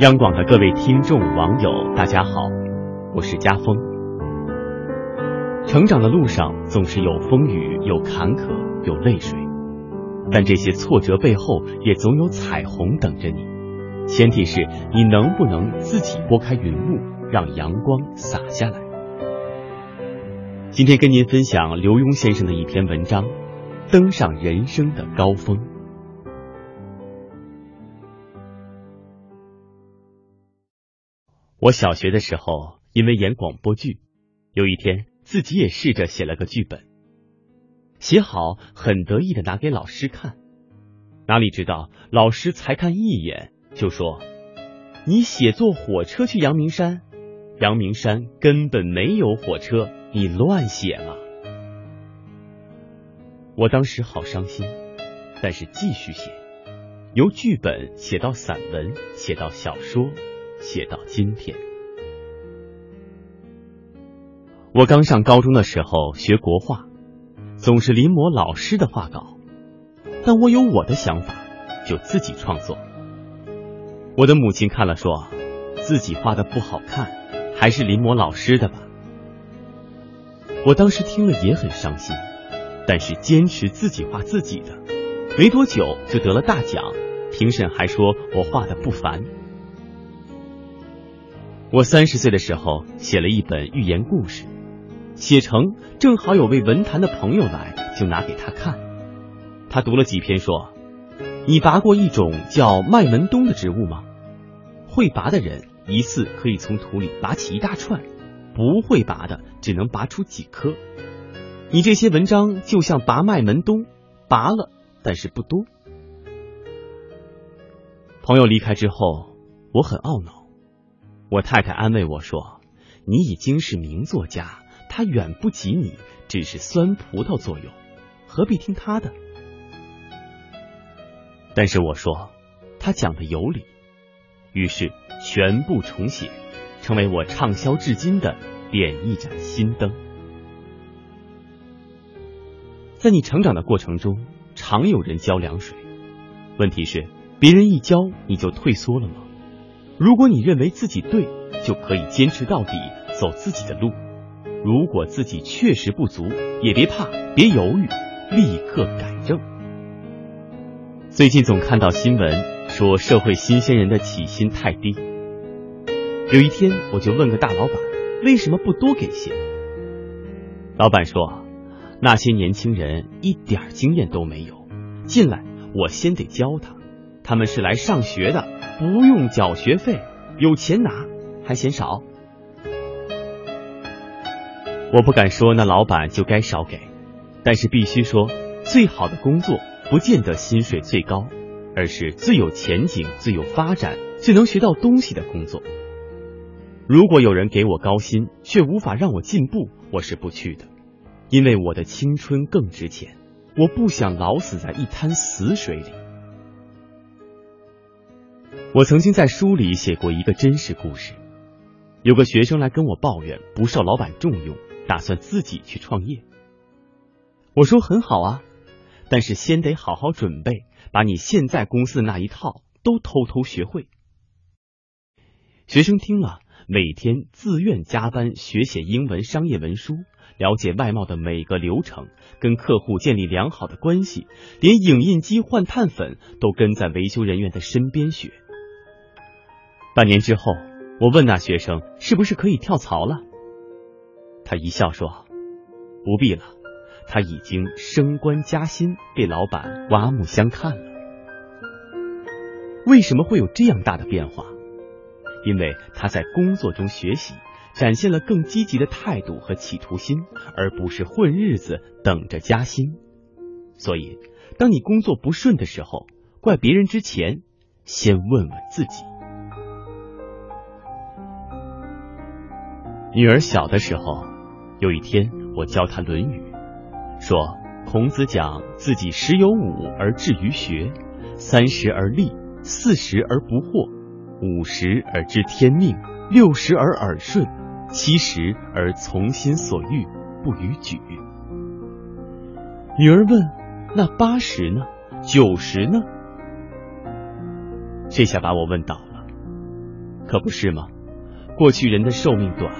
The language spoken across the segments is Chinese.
央广的各位听众、网友，大家好，我是家峰。成长的路上总是有风雨，有坎坷，有泪水，但这些挫折背后也总有彩虹等着你。前提是你能不能自己拨开云雾，让阳光洒下来。今天跟您分享刘墉先生的一篇文章，《登上人生的高峰》。我小学的时候，因为演广播剧，有一天自己也试着写了个剧本，写好很得意的拿给老师看，哪里知道老师才看一眼就说：“你写坐火车去阳明山，阳明山根本没有火车，你乱写了。”我当时好伤心，但是继续写，由剧本写到散文，写到小说。写到今天，我刚上高中的时候学国画，总是临摹老师的画稿，但我有我的想法，就自己创作。我的母亲看了说，自己画的不好看，还是临摹老师的吧。我当时听了也很伤心，但是坚持自己画自己的，没多久就得了大奖，评审还说我画的不凡。我三十岁的时候写了一本寓言故事，写成正好有位文坛的朋友来，就拿给他看。他读了几篇，说：“你拔过一种叫麦门冬的植物吗？会拔的人一次可以从土里拔起一大串，不会拔的只能拔出几颗。你这些文章就像拔麦门冬，拔了但是不多。”朋友离开之后，我很懊恼。我太太安慰我说：“你已经是名作家，他远不及你，只是酸葡萄作用，何必听他的？”但是我说他讲的有理，于是全部重写，成为我畅销至今的点一盏新灯。在你成长的过程中，常有人浇凉水，问题是别人一浇你就退缩了吗？如果你认为自己对，就可以坚持到底，走自己的路。如果自己确实不足，也别怕，别犹豫，立刻改正。最近总看到新闻说，社会新鲜人的起薪太低。有一天，我就问个大老板，为什么不多给些？老板说，那些年轻人一点经验都没有，进来我先得教他，他们是来上学的。不用缴学费，有钱拿，还嫌少。我不敢说那老板就该少给，但是必须说，最好的工作不见得薪水最高，而是最有前景、最有发展、最能学到东西的工作。如果有人给我高薪，却无法让我进步，我是不去的，因为我的青春更值钱，我不想老死在一滩死水里。我曾经在书里写过一个真实故事，有个学生来跟我抱怨不受老板重用，打算自己去创业。我说很好啊，但是先得好好准备，把你现在公司的那一套都偷偷学会。学生听了，每天自愿加班学写英文商业文书，了解外贸的每个流程，跟客户建立良好的关系，连影印机换碳粉都跟在维修人员的身边学。半年之后，我问那学生是不是可以跳槽了？他一笑说：“不必了，他已经升官加薪，被老板刮目相看了。”为什么会有这样大的变化？因为他在工作中学习，展现了更积极的态度和企图心，而不是混日子等着加薪。所以，当你工作不顺的时候，怪别人之前，先问问自己。女儿小的时候，有一天我教她《论语》，说孔子讲自己十有五而志于学，三十而立，四十而不惑，五十而知天命，六十而耳顺，七十而从心所欲，不逾矩。女儿问：“那八十呢？九十呢？”这下把我问倒了。可不是吗？过去人的寿命短，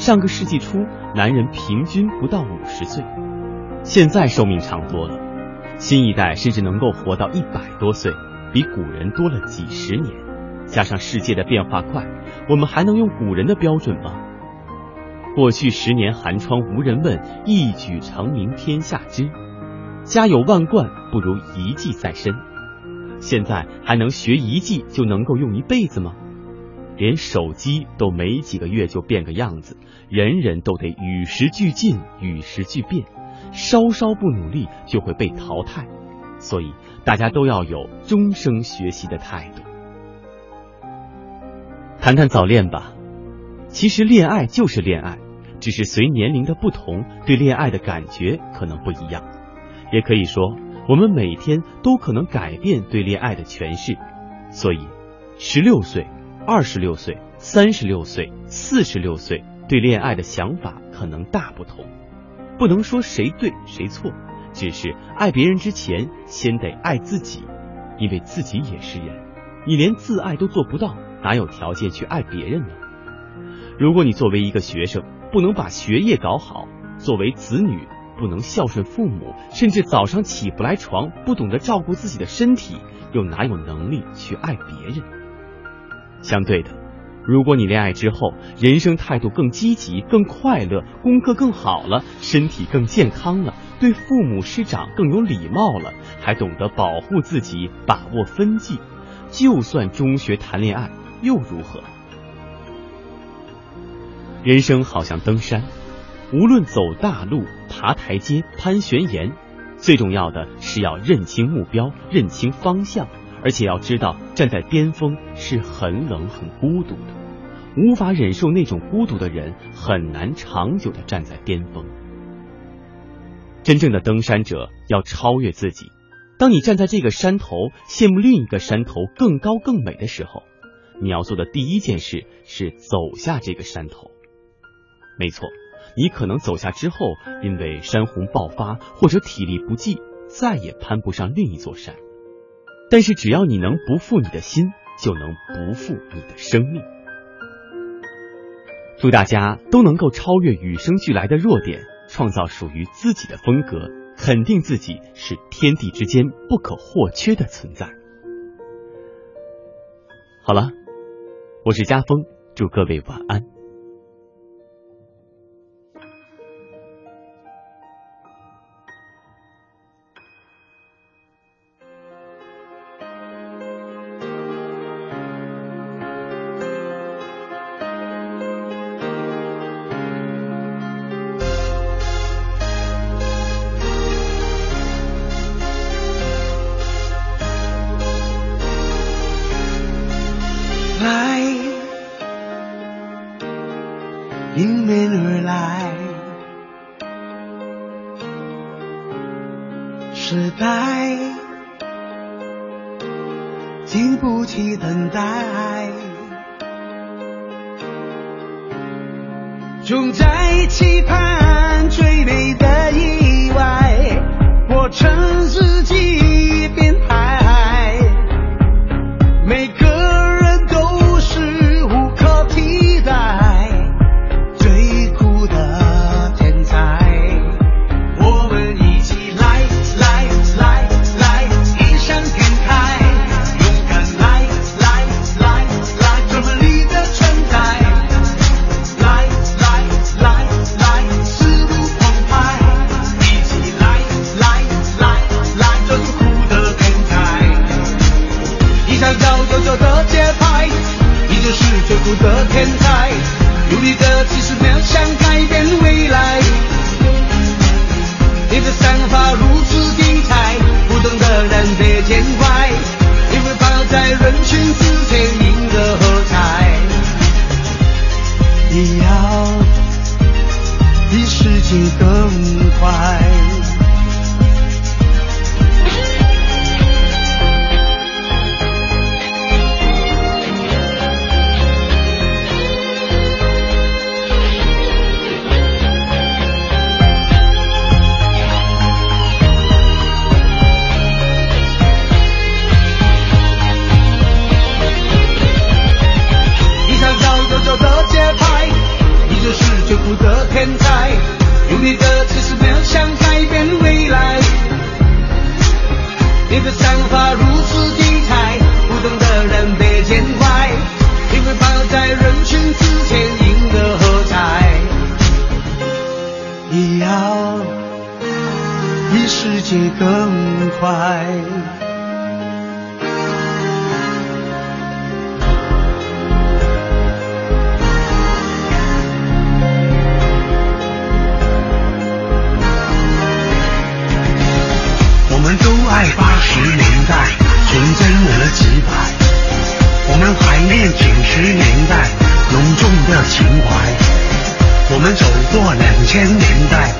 上个世纪初男人平均不到五十岁，现在寿命长多了，新一代甚至能够活到一百多岁，比古人多了几十年。加上世界的变化快，我们还能用古人的标准吗？过去十年寒窗无人问，一举成名天下知。家有万贯不如一技在身。现在还能学一技就能够用一辈子吗？连手机都没几个月就变个样子，人人都得与时俱进、与时俱变，稍稍不努力就会被淘汰。所以大家都要有终生学习的态度。谈谈早恋吧，其实恋爱就是恋爱，只是随年龄的不同，对恋爱的感觉可能不一样。也可以说。我们每天都可能改变对恋爱的诠释，所以，十六岁、二十六岁、三十六岁、四十六岁对恋爱的想法可能大不同。不能说谁对谁错，只是爱别人之前先得爱自己，因为自己也是人。你连自爱都做不到，哪有条件去爱别人呢？如果你作为一个学生不能把学业搞好，作为子女。不能孝顺父母，甚至早上起不来床，不懂得照顾自己的身体，又哪有能力去爱别人？相对的，如果你恋爱之后，人生态度更积极、更快乐，功课更好了，身体更健康了，对父母师长更有礼貌了，还懂得保护自己、把握分际，就算中学谈恋爱又如何？人生好像登山。无论走大路、爬台阶、攀悬崖，最重要的是要认清目标、认清方向，而且要知道站在巅峰是很冷、很孤独的。无法忍受那种孤独的人，很难长久的站在巅峰。真正的登山者要超越自己。当你站在这个山头，羡慕另一个山头更高更美的时候，你要做的第一件事是走下这个山头。没错。你可能走下之后，因为山洪爆发或者体力不济，再也攀不上另一座山。但是只要你能不负你的心，就能不负你的生命。祝大家都能够超越与生俱来的弱点，创造属于自己的风格，肯定自己是天地之间不可或缺的存在。好了，我是家峰，祝各位晚安。在经不起等待，总在期盼最美的意外，我沉思。努力的世界更快。我们都爱八十年代纯真而直白，我们怀念九十年代浓重的情怀，我们走过两千年代